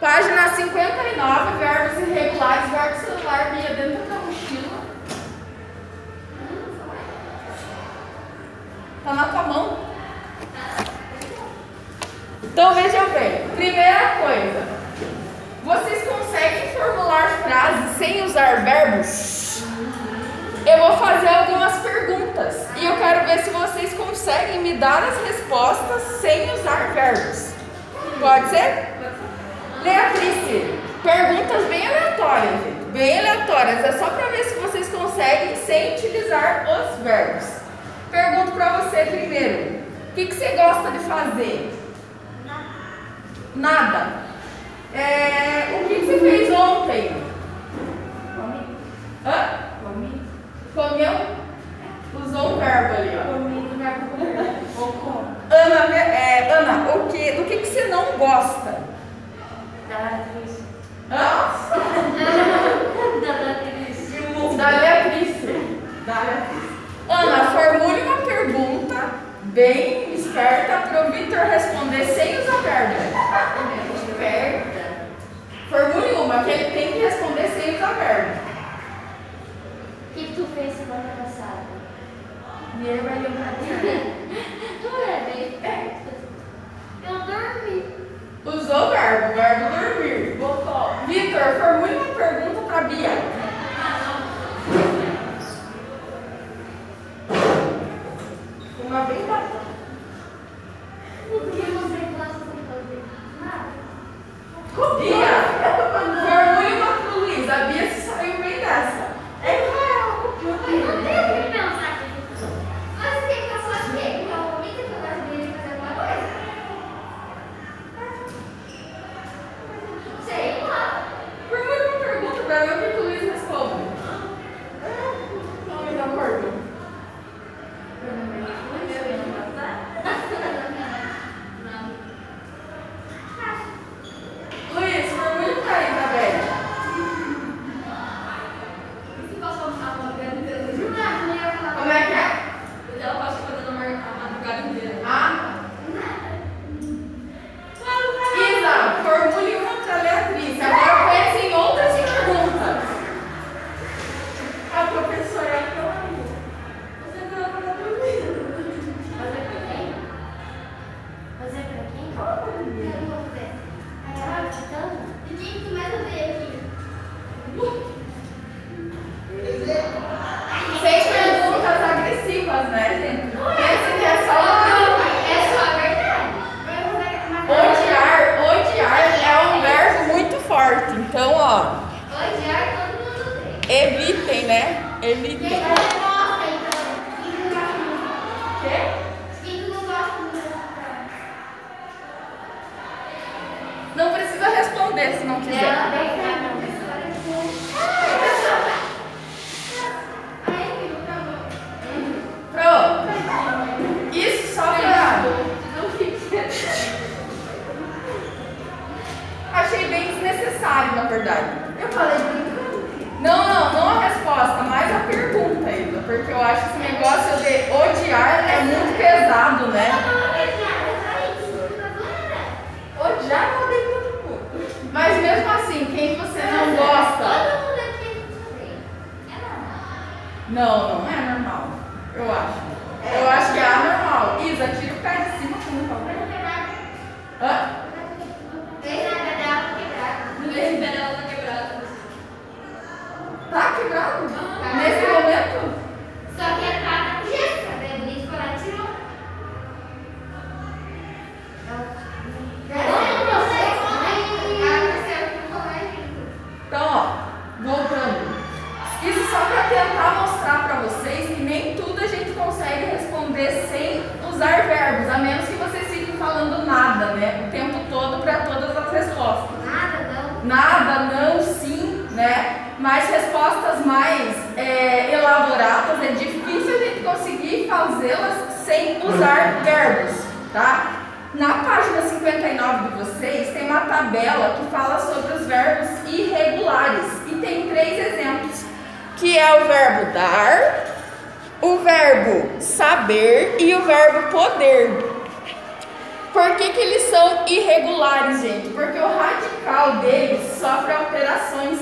Página 59, verbos irregulares, verbo celular, Bia, dentro da mochila. Tá na tua mão. Então vejam bem, primeira coisa, vocês conseguem formular frases sem usar verbos? Eu vou fazer algumas perguntas e eu quero ver se vocês conseguem me dar as respostas sem usar verbos. Pode ser? Beatriz, perguntas bem aleatórias, gente. Bem aleatórias. É só para ver se vocês conseguem sem utilizar os verbos. Pergunto para você primeiro. O que, que você gosta de fazer? Nada. É, o que, que você fez ontem? Comi. Hã? Comi. Comeu? Usou o verbo ali, ó. Ana, é, Ana o que, do que, que você não gosta? Da atriz. Hã? Da atriz. Da Beatriz. Da Beatriz. Ana, formule uma pergunta bem esperta para o Vitor responder sem usar verbo. Esperta. Formule uma que ele tem que responder sem usar verbo. O que, que tu fez semana passada? Ele vai lembrar é bem esperta. Eu dormi. Usou o verbo, dormir. Botou. Vitor, formule uma pergunta para Bia. Uma bem bacana. O que você gosta de fazer? Nada. Bia, eu acho que esse negócio de odiar é muito pesado, né? Odiar eu odeio todo mundo. Mas mesmo assim, quem você não gosta. Aqui é normal. Não, não é normal. Eu acho. Eu acho que é anormal. Isa, tira o pé de cima, por favor. Hã? Tá quebrado? Nesse momento? Só que a cara com gesso, né? Bonito foi lá e tirou. Então, ó, voltando. Isso só para tentar mostrar para vocês que nem tudo a gente consegue responder sem usar verbos, a menos que vocês fiquem falando nada, né? O tempo todo para todas as respostas. Nada, não. Nada, não, sim, né? Mas respostas mais é, elaboradas é difícil a gente conseguir fazê-las sem usar verbos, tá? Na página 59 de vocês tem uma tabela que fala sobre os verbos irregulares e tem três exemplos, que é o verbo dar, o verbo saber e o verbo poder. Por que, que eles são irregulares, gente? Porque o radical deles sofre alterações.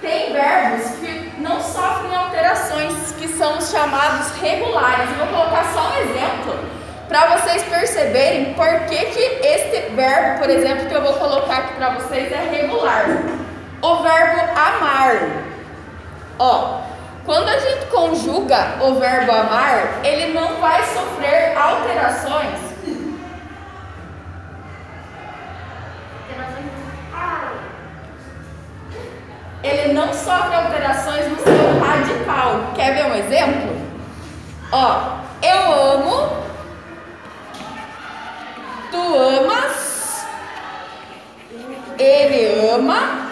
Tem verbos que não sofrem alterações, que são os chamados regulares. Vou colocar só um exemplo para vocês perceberem por que, que este verbo, por exemplo, que eu vou colocar aqui para vocês é regular. O verbo amar. Ó, quando a gente conjuga o verbo amar, ele não vai sofrer alterações ele não sofre alterações no seu radical. Quer ver um exemplo? Ó, eu amo, tu amas, ele ama,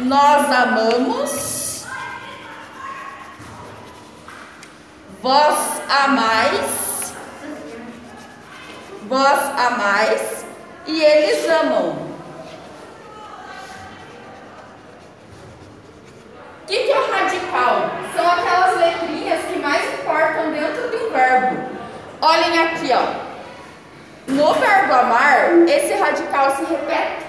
nós amamos, vós amais, vós amais e eles amam. O que, que é radical? São aquelas letrinhas que mais importam dentro de um verbo. Olhem aqui, ó. No verbo amar, esse radical se repete.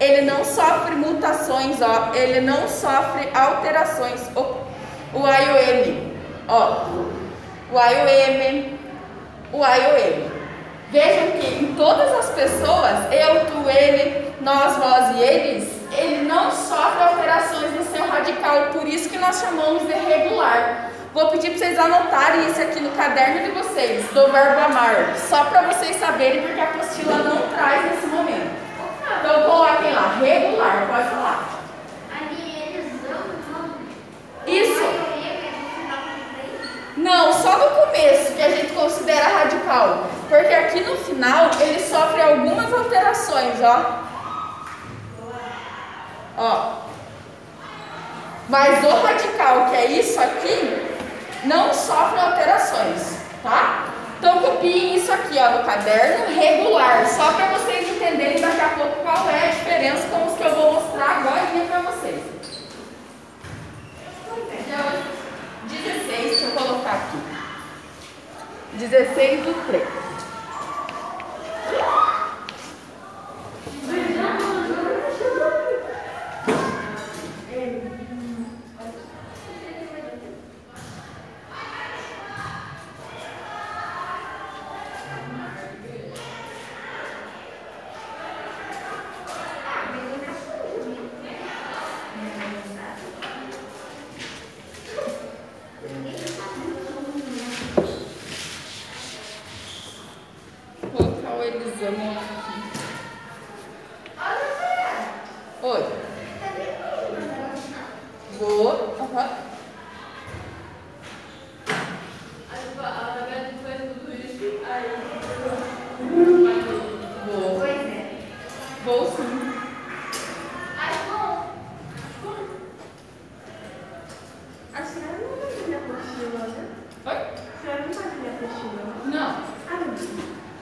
Ele não sofre mutações, ó. Ele não sofre alterações. O, o I o M, ó. O I o M, o I o M. Vejam que em todas as pessoas, eu, tu, ele, nós, vós e eles, ele não sofre alterações no seu radical, por isso que nós chamamos de regular. Vou pedir para vocês anotarem isso aqui no caderno de vocês, do verbo amar, só para vocês saberem, porque a apostila não traz nesse momento. Então coloquem lá, regular, pode falar. Isso. Não, só no começo que a gente considera radical, porque aqui no final ele sofre algumas alterações, ó. Ó. Mas o radical, que é isso aqui, não sofre alterações, tá? Então copiem isso aqui, ó, no caderno regular, só para vocês entenderem daqui a pouco qual é a diferença com os que eu vou mostrar agora para vocês. 16, deixa eu colocar aqui. 16 do 3.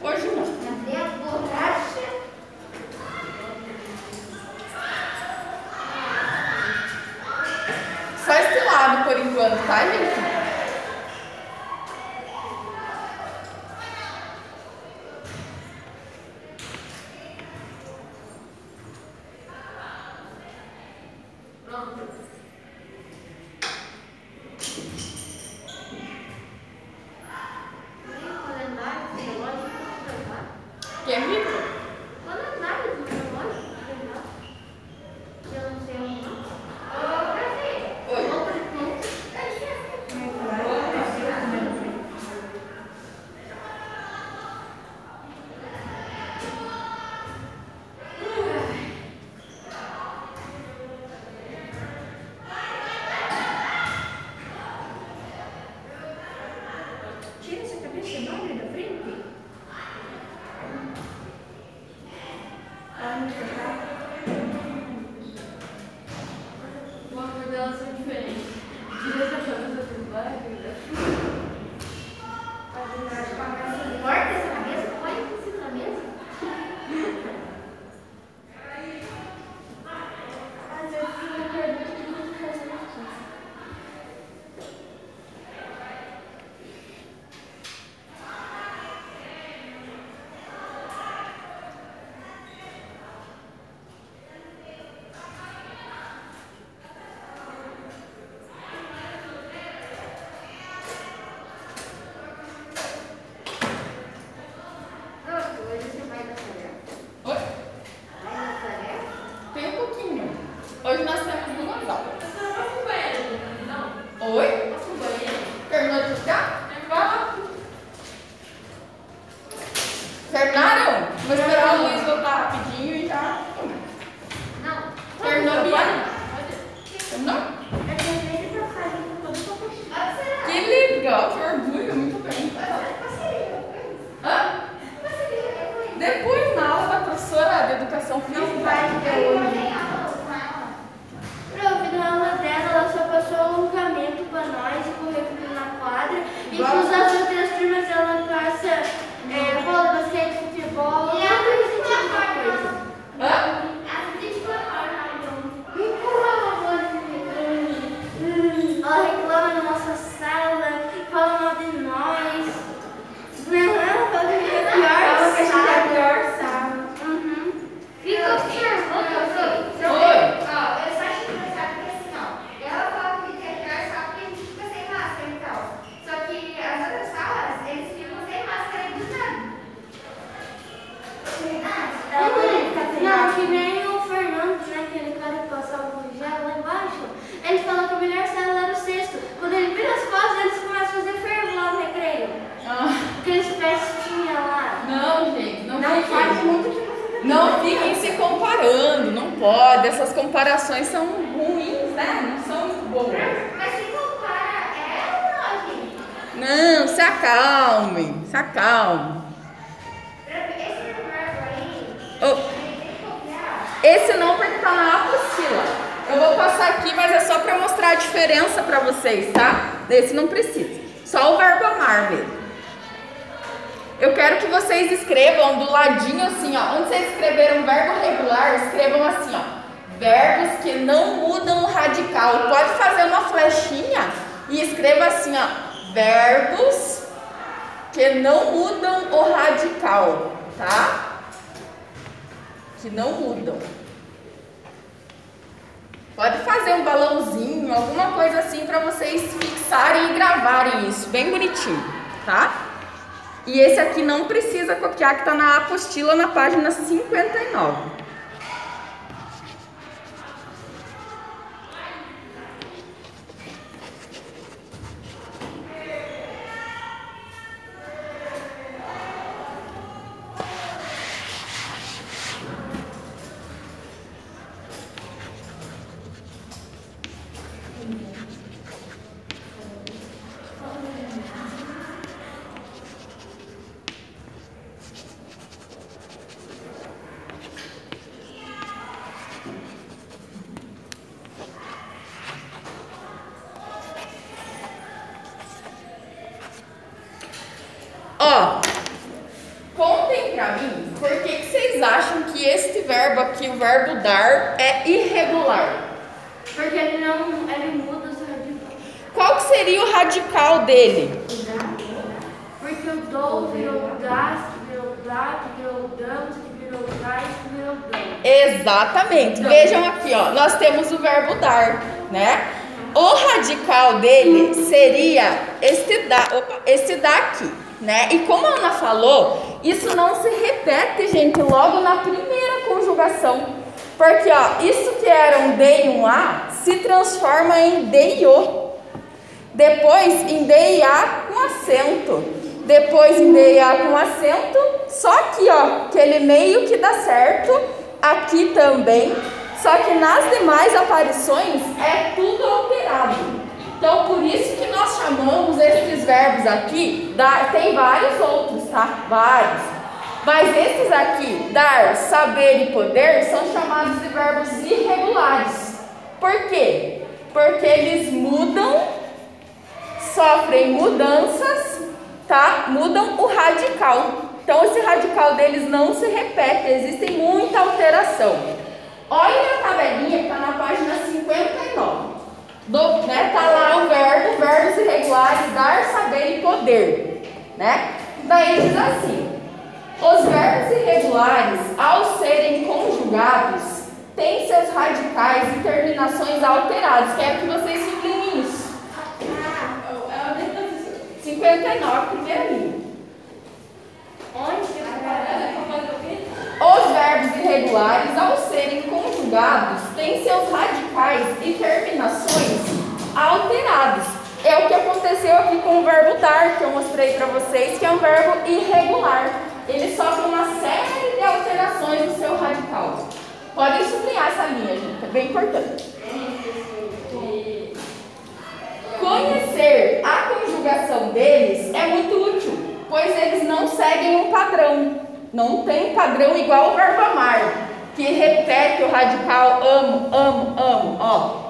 Hoje não. Cadê a borracha? Só esse lado por enquanto, tá, gente? Passar aqui, mas é só para mostrar a diferença para vocês, tá? Esse não precisa. Só o verbo amar mesmo. Eu quero que vocês escrevam do ladinho assim, ó. Onde vocês escreveram verbo regular, escrevam assim, ó. Verbos que não mudam o radical. Pode fazer uma flechinha e escreva assim, ó. Verbos que não mudam o radical, tá? Que não mudam. Pode fazer um balãozinho, alguma coisa assim para vocês fixarem e gravarem isso, bem bonitinho, tá? E esse aqui não precisa copiar, que tá na apostila na página 59. Ó, contem pra mim por que, que vocês acham que este verbo aqui, o verbo dar, é irregular. Porque ele não, ele muda o seu radical. Qual que seria o radical dele? Porque o dou virou das, que virou dá, que virou damos, que virou que virou damos. Exatamente. Vejam aqui, ó. Nós temos o verbo dar, né? O radical dele seria este, da, opa, este daqui, né? E como a Ana falou, isso não se repete, gente, logo na primeira Porque, ó, isso que era um D e um A se transforma em D e O. Depois em D e A com acento. Depois em D e A com acento. Só aqui, ó, aquele meio que dá certo. Aqui também. Só que nas demais aparições é tudo alterado. Então, por isso que nós chamamos esses verbos aqui, da- tem vários outros, tá? Vários. Mas esses aqui, dar, saber e poder, são chamados de verbos irregulares. Por quê? Porque eles mudam, sofrem mudanças, tá? Mudam o radical. Então, esse radical deles não se repete, existe muita alteração. Olha a tabelinha que está na página 59. Do, né, tá lá o verbo, verbos irregulares, dar, saber e poder, né? Daí diz assim: os verbos irregulares, ao serem conjugados, têm seus radicais e terminações alterados. Quero que vocês sublinhem isso. 59, primeira linha. Os verbos irregulares, ao serem conjugados, têm seus radicais e terminações alterados. É o que aconteceu aqui com o verbo dar, que eu mostrei para vocês, que é um verbo irregular ele sofre uma série de alterações no seu radical. Podem sublinhar essa linha, gente, é bem importante. Conhecer a conjugação deles é muito útil, pois eles não seguem um padrão. Não tem padrão igual o verbo amar, que repete o radical amo, amo, amo. Ó,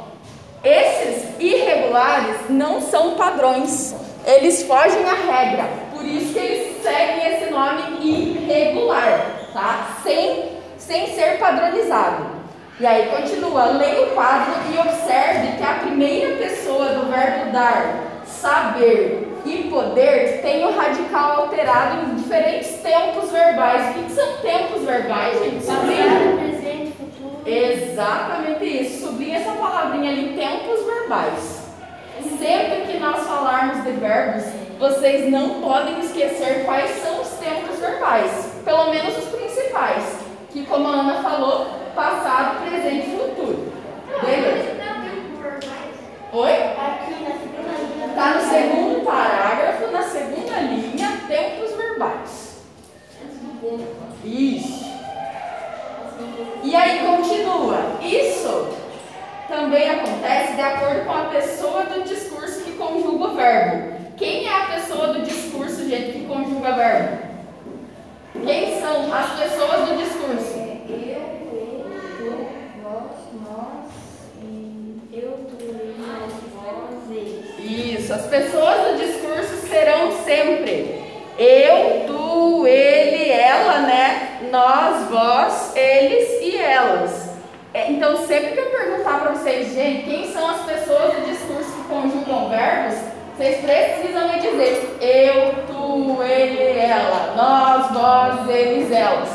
esses irregulares não são padrões, eles fogem à regra, por isso que eles seguem esse nome irregular, tá? Sem, sem ser padronizado. E aí continua, leia o quadro e observe que a primeira pessoa do verbo dar, saber e poder tem o radical alterado em diferentes tempos verbais. O que, que são tempos verbais, gente? Passado, presente, futuro. Exatamente isso. Sublinha essa palavrinha ali, tempos verbais. Sempre que nós falarmos de verbos, vocês não podem esquecer quais são os tempos verbais, pelo menos os principais, que como a Ana falou, passado, presente e futuro. Beleza? Oi? Aqui na segunda linha. Está no segundo parágrafo, na segunda linha, tempos verbais. Isso. E aí continua. Isso também acontece de acordo com a pessoa do discurso que conjuga o verbo. Quem é a pessoa do discurso, gente, que conjuga verbo? Quem são as pessoas do discurso? Eu, ele, tu, vós, nós, e eu, tu, nós, vós, eles. Isso, as pessoas do discurso serão sempre eu, tu, ele, ela, né? Nós, vós, eles e elas. É, Então, sempre que eu perguntar para vocês, gente, quem são as pessoas do discurso que conjugam verbos, vocês precisam me dizer eu, tu, ele, ela, nós, vós, eles, elas.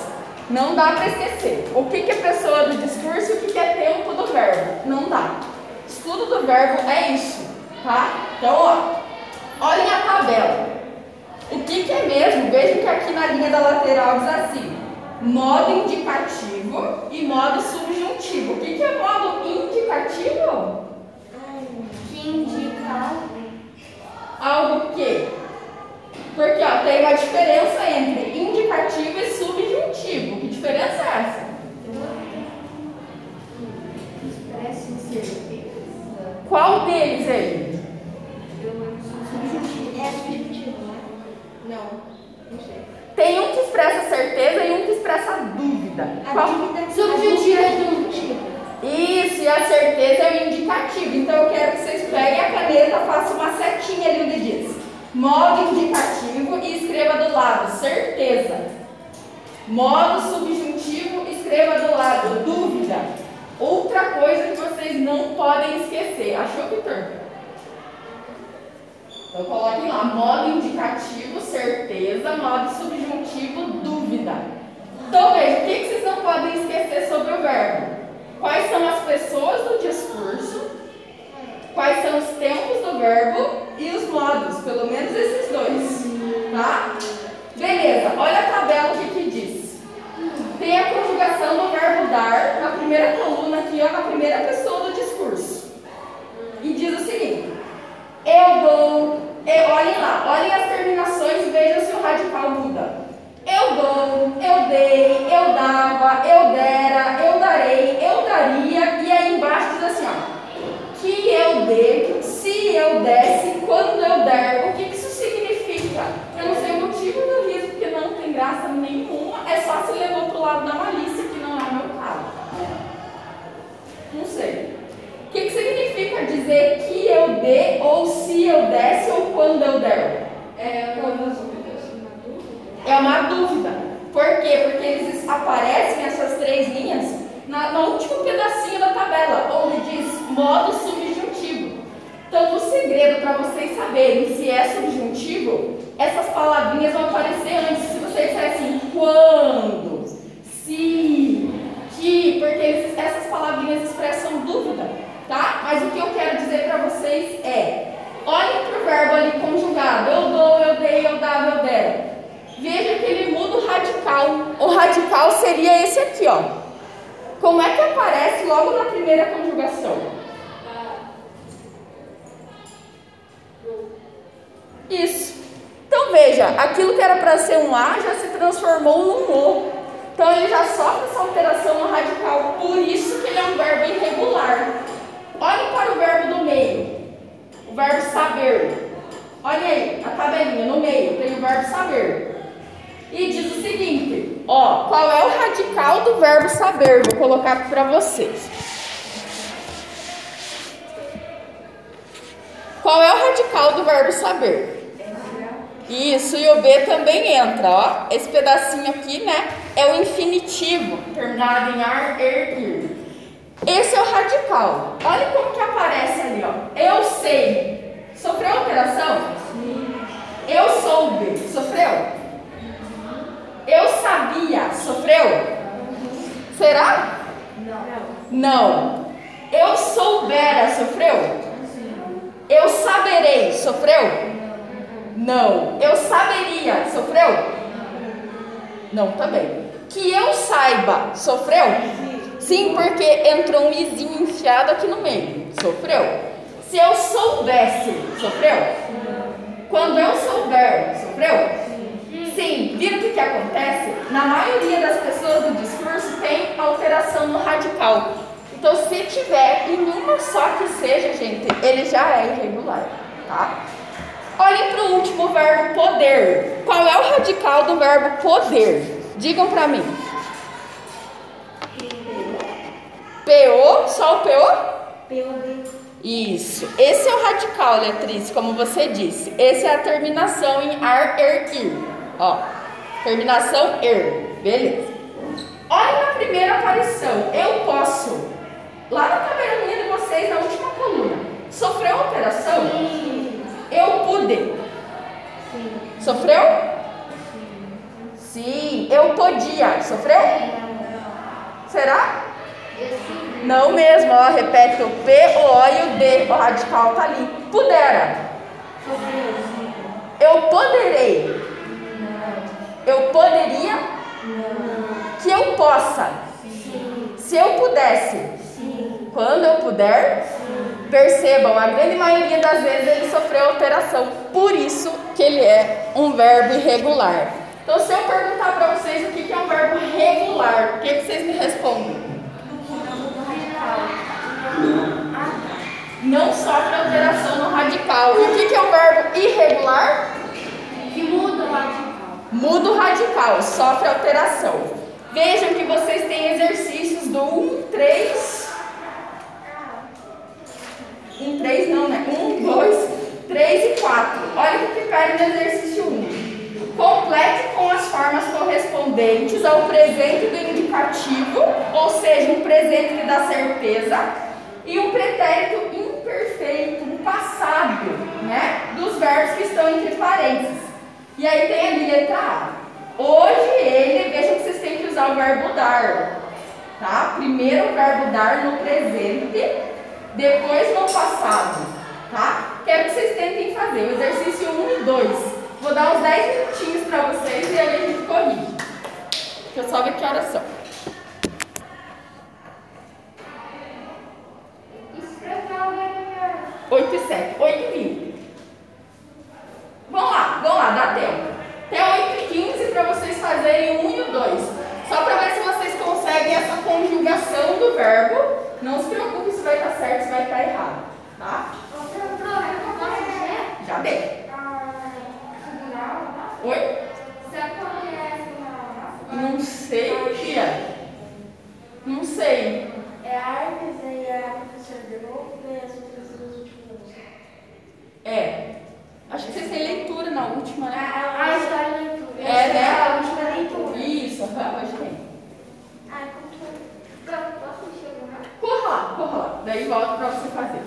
Não dá para esquecer. O que, que é pessoa do discurso e o que, que é tempo do verbo? Não dá. Estudo do verbo é isso, tá? Então, ó, olhem a tabela. O que, que é mesmo? Vejam que aqui na linha da lateral diz assim: modo indicativo e modo subjuntivo. O que, que é modo indicativo? Que indica Algo que. Porque ó, tem uma diferença entre indicativo e subjuntivo. Que diferença é essa? Qual deles aí? É subjetivo, né? Não, não. Tem um que expressa certeza e um que expressa dúvida. Qual? Subjetivo é subjetivo. Isso, e a certeza é o indicativo. Então eu quero que vocês peguem a caneta, façam uma setinha ali onde diz modo indicativo e escreva do lado certeza. Modo subjuntivo, escreva do lado dúvida. Outra coisa que vocês não podem esquecer. Achou, Vitor? Então coloquem lá, modo indicativo, certeza, modo subjuntivo, dúvida. Então veja, o que vocês não podem esquecer sobre o verbo? Quais são as pessoas do discurso, quais são os tempos do verbo e os modos, pelo menos esses dois. Tá? Beleza, olha a tabela que, que diz. Tem a conjugação do verbo dar na primeira coluna aqui, ó, na primeira pessoa do discurso. E diz o seguinte: eu dou, eu, olhem lá, olhem as terminações e vejam se o radical muda. Eu dou, eu dei, eu dava, eu dera, eu darei, eu daria, e aí embaixo diz assim, ó, que eu dê, se eu desse, quando eu der. O que que isso significa? Eu não sei o motivo do riso, porque não tem graça nenhuma, é só se levou pro lado da malícia, que não é o meu caso. Não sei. O que, que significa dizer que eu dê, ou se eu desse, ou quando eu der? É quando É uma dúvida. Por quê? Porque eles aparecem, essas três linhas, na, no último pedacinho da tabela, onde diz modo subjuntivo. Então, o segredo para vocês saberem se é subjuntivo, essas palavrinhas vão aparecer antes. Se você disser assim, quando, se, que, porque eles- essas palavrinhas expressam dúvida, tá? Mas o que eu quero dizer para vocês é, olhem para o verbo ali conjugado, eu dou, eu dei, eu dava, eu dera. Veja que ele muda o radical. O radical seria esse aqui, ó. Como é que aparece logo na primeira conjugação? Isso. Então veja, aquilo que era para ser um A já se transformou num O. Então ele já sofre essa alteração no radical, por isso que ele é um verbo irregular. Olhem para o verbo do meio, o verbo saber. Olha aí, a tabelinha no meio, tem o verbo saber. E diz o seguinte, ó, qual é o radical do verbo saber? Vou colocar aqui para vocês. Qual é o radical do verbo saber? Isso, e o B também entra, ó. Esse pedacinho aqui, né, é o infinitivo, terminado em ar, er, ir. Esse é o radical. Olha como que aparece ali, ó. Eu sei. Sofreu alteração? Eu soube. Sofreu? Eu sabia. Sofreu? Será? Não. Eu soubera. Sofreu? Eu saberei. Sofreu? Não. Eu saberia. Sofreu? Não, também. Que eu saiba. Sofreu? Sim, porque entrou um izinho enfiado aqui no meio. Sofreu? Se eu soubesse. Sofreu? Quando eu souber. Sofreu? Sim. Viram o que, que acontece? Na maioria das pessoas do discurso tem alteração no radical. Então, se tiver em uma só que seja, gente, ele já é irregular, tá? Olhem para o último verbo poder. Qual é o radical do verbo poder? Digam para mim. PO, só o PO? Isso. Esse é o radical, Letriz, como você disse. Esse é a terminação em ar, er, ir. Ó, terminação er. Beleza. Olha na primeira aparição. Eu posso. Lá na tabelinha de vocês, na última coluna. Sofreu alteração? Eu pude. Sofreu? Sim. Eu podia. Sofreu? Será? Não mesmo, ó, repete o P, o O e o D, o radical tá ali. Pudera. Eu poderei. Eu poderia. Que eu possa. Se eu pudesse. Quando eu puder. Percebam, a grande maioria das vezes ele sofreu alteração. Por isso que ele é um verbo irregular. Então, se eu perguntar para vocês o que é um verbo regular, o que vocês me respondem? Não sofre alteração no radical. E o que, que é um verbo irregular? Que muda o radical. Muda o radical, sofre alteração. Vejam que vocês têm exercícios do 1, 3. 1, 3 não, né? 1, 2, 3 e 4. Olha o que pede no exercício 1. Complete com as formas correspondentes ao presente do indicativo, ou seja, um presente que dá certeza, e um pretérito imperfeito, um passado, né? Dos verbos que estão entre parênteses. E aí tem ali letra A. Hoje ele, vejam que vocês têm que usar o verbo dar, tá? Primeiro o verbo dar no presente, depois no passado, tá? Quero que vocês tentem fazer o exercício 1 e 2. Vou dar uns 10 minutinhos para vocês e aí a gente corrige. Deixa eu só ver que horas são. 8 e 7, 8 e 20. Vamos lá, vamos lá, dá tempo. Até 8 e 15 para vocês fazerem o 1 e o 2. Só para ver se vocês conseguem essa conjugação do verbo. Não se preocupe se vai estar certo, se vai estar errado. Tá? Já dei. Oi? Não sei, tia. Não sei. É a Artes e a professora de novo e as outras duas últimas. É. Acho que vocês têm leitura na última, né? A história da leitura. É, né? A última leitura. Isso, hoje tem. Ai, como que eu- Posso no Corra lá, corra lá. Daí volta pra você fazer.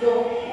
Go.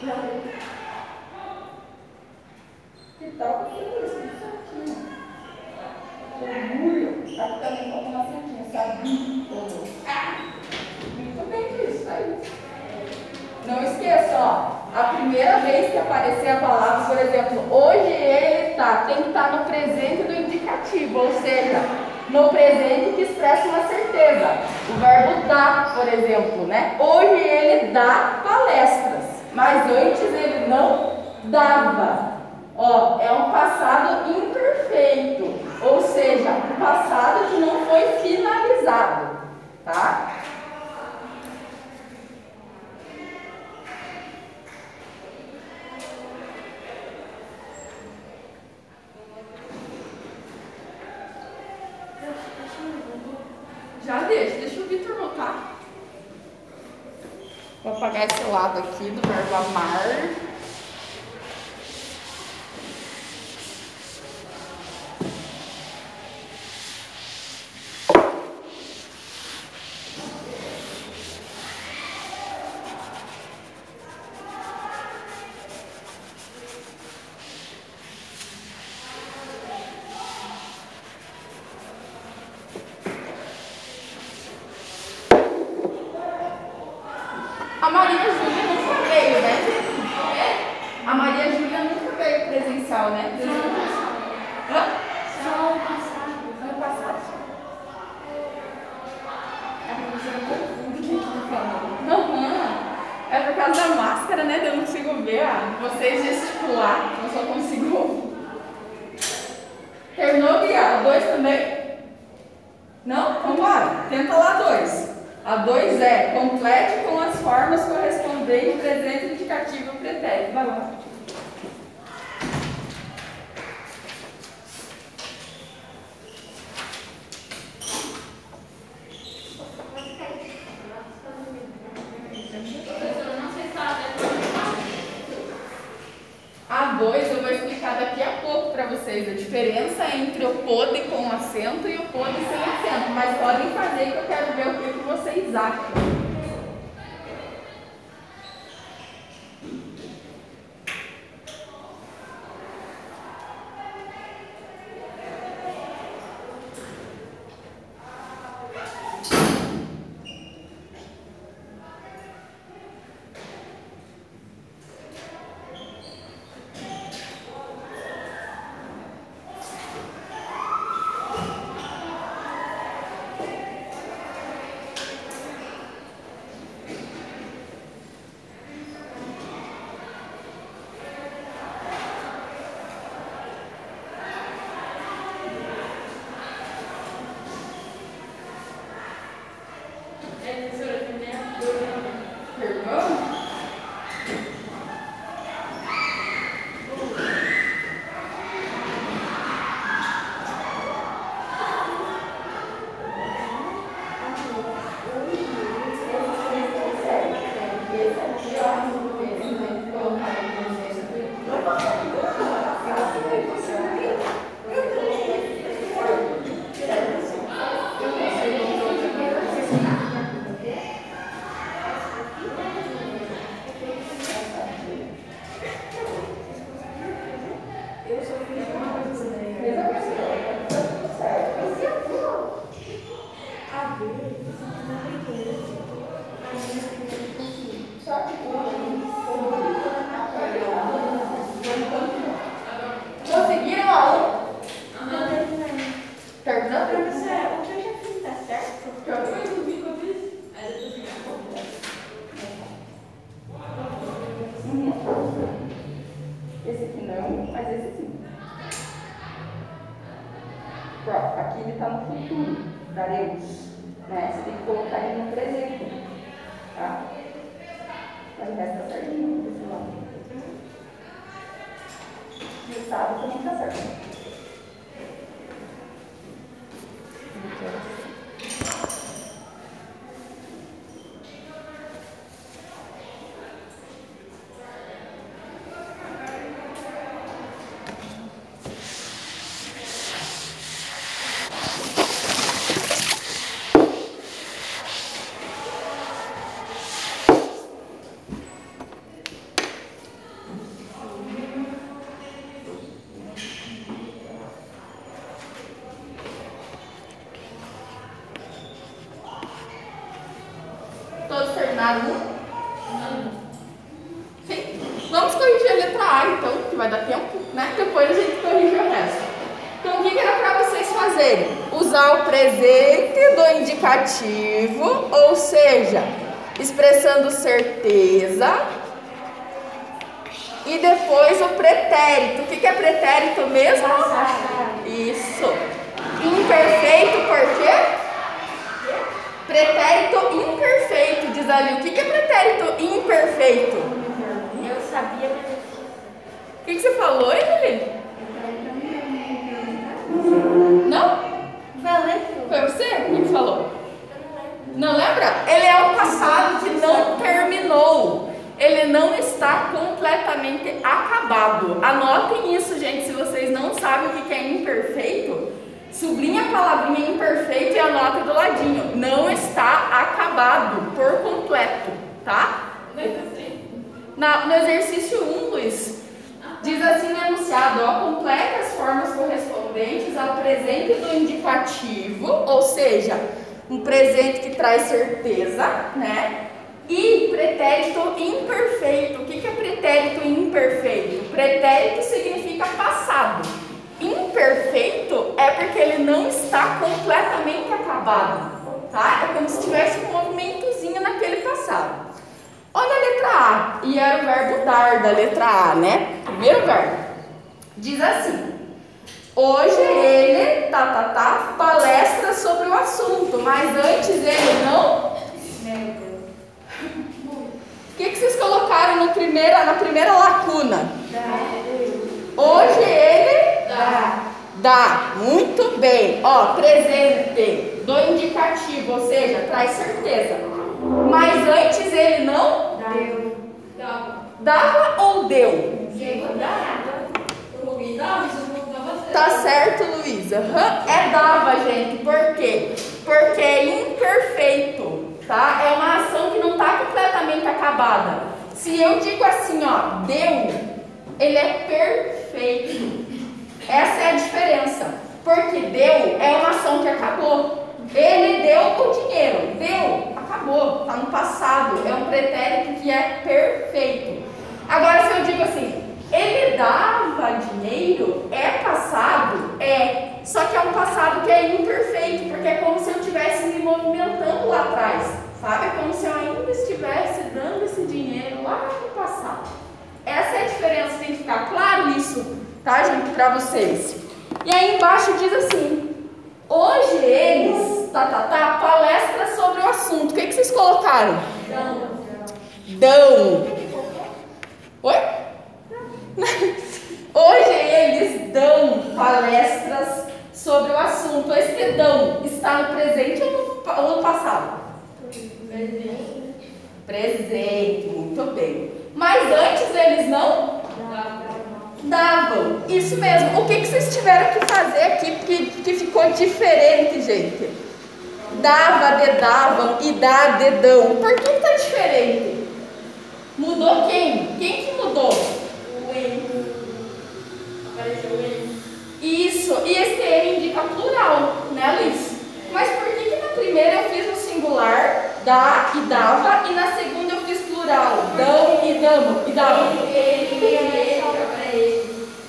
Que tal que eu escrevi certinho? Orgulho está ficando como uma certinha, sabe? Muito bem disso. Não esqueça, ó, a primeira vez que aparecer a palavra, por exemplo, hoje ele está, tem que estar no presente do indicativo, ou seja, no presente que expressa uma certeza. O verbo dar, por exemplo, né? Hoje ele dá palestra. Mas antes ele não dava. Ó, é um passado imperfeito, ou seja, um passado que não foi finalizado, tá? Já deixa, deixa o Vitor voltar. Vou apagar esse lado aqui do 个门儿。захист. Sublinha a palavrinha imperfeito e anota do ladinho. Não está acabado por completo, tá? Na- no exercício 1, Luiz, diz assim no enunciado, ó, complete as formas correspondentes ao presente do indicativo, ou seja, um presente que traz certeza, né? E pretérito imperfeito. O que é pretérito imperfeito? Pretérito significa passado. Imperfeito é porque ele não está completamente acabado, tá? É como se tivesse um movimentozinho naquele passado. Olha a letra A, e era o verbo dar da letra A, né? Primeiro verbo. Diz assim: Hoje ele, tá, tá, tá, palestra sobre o assunto, mas antes ele não. O que, que vocês colocaram no primeira, na primeira lacuna? Hoje ele Dá. Muito bem. Ó, presente do indicativo, ou seja, traz certeza. Mas antes ele não Deu. dava ou deu? Tá certo, Luísa. É dava, gente. Por quê? Porque é imperfeito, tá? É uma ação que não tá completamente acabada. Se eu digo assim, ó, deu, ele é perfeito. Essa é a diferença. Porque deu é uma ação que acabou. Ele deu o dinheiro. Deu, acabou. Tá no passado. É um pretérito que é perfeito. Agora, se eu digo assim, ele dava dinheiro, é passado? É. Só que é um passado que é imperfeito, porque é como se eu estivesse me movimentando lá atrás. Sabe? É como se eu ainda estivesse dando esse dinheiro lá no passado. Essa é a diferença, tem que ficar claro isso, tá, gente, pra vocês. E aí embaixo diz assim: hoje eles, tá, tá, tá, palestra sobre o assunto. O que, que vocês colocaram? Dão. Oi? Hoje eles dão palestras sobre o assunto. Esse dão está no presente ou no, no passado? Presente, muito bem. Mas antes eles não davam. Isso mesmo. O que, que vocês tiveram que fazer aqui que, que ficou diferente, gente? Dava, dedavam e dá, dedão. Por que está diferente? Mudou quem? Quem que mudou? Isso, e esse E indica plural, né, Liz? Mas por que, que na primeira eu fiz no singular, dá e dava, e na segunda plural, dão e damo, e davam?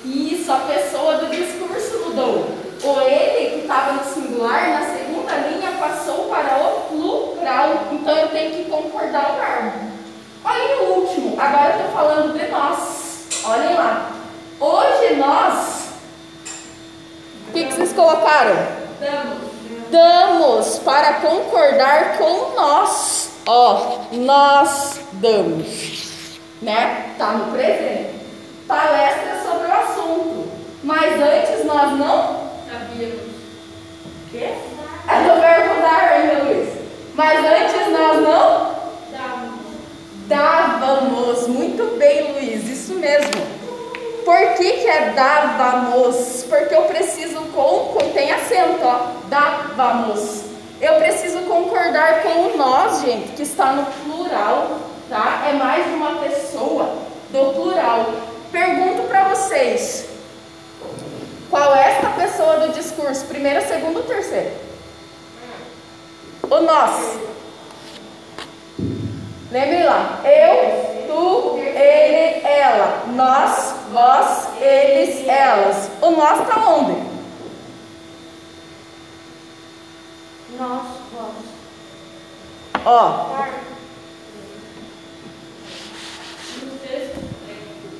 Isso, a pessoa do discurso mudou. O ele, que estava no singular, na segunda linha passou para o plural. Então eu tenho que concordar o verbo. Olha o último, agora eu estou falando de nós. Olhem lá. Hoje nós. O que, que vocês colocaram? Damos para concordar com nós. Ó, nós damos. Né? Tá no presente. Palestra sobre o assunto. Mas antes nós não Sabíamos. Quê? É do verbo dar ainda, Luiz. Mas antes nós não dávamos. Muito bem, Luiz, isso mesmo. Por que, que é dávamos? Porque eu preciso com, com tem acento, ó. Dávamos. Eu preciso concordar com o nós, gente, que está no plural, tá? É mais uma pessoa do plural. Pergunto para vocês. Qual é esta pessoa do discurso? Primeiro, segundo ou terceiro? O nós. Lembre lá. Eu, tu, ele, ela. Nós, vós, eles, elas. O nós está onde? Nós, vós. Ó,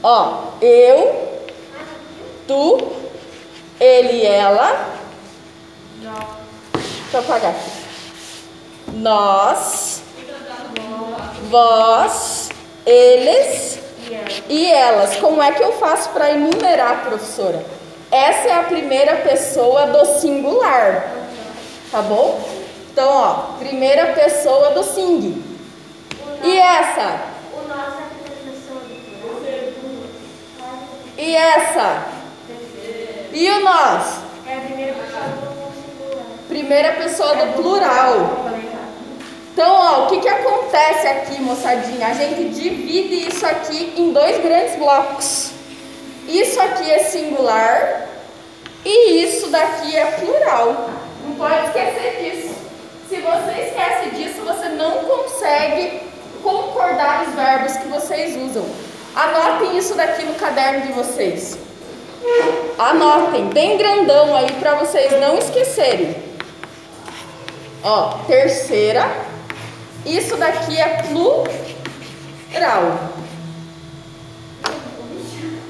ó. Eu, tu, ele, ela. Deixa eu apagar aqui. Nós, vós, eles e elas. Como é que eu faço para enumerar, professora? Essa é a primeira pessoa do singular. Tá bom? Então, ó, primeira pessoa do sing. E essa? O nosso é a primeira pessoa do E essa? E o nós? É a primeira pessoa do singular. Primeira pessoa do plural. Então, ó, o que, que acontece aqui, moçadinha? A gente divide isso aqui em dois grandes blocos. Isso aqui é singular e isso daqui é plural. Não pode esquecer disso. Se você esquece disso, você não consegue concordar os verbos que vocês usam. Anotem isso daqui no caderno de vocês. Anotem bem grandão aí para vocês não esquecerem. Ó, terceira. Isso daqui é plural.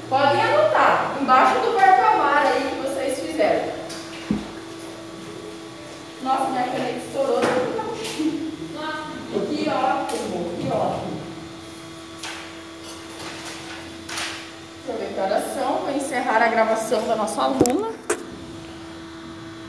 Podem anotar embaixo do verbo amar aí que vocês fizeram. Nossa, minha caneta estourou. Que ótimo, que ótimo. Que horas são. Vou encerrar a gravação da nossa aluna.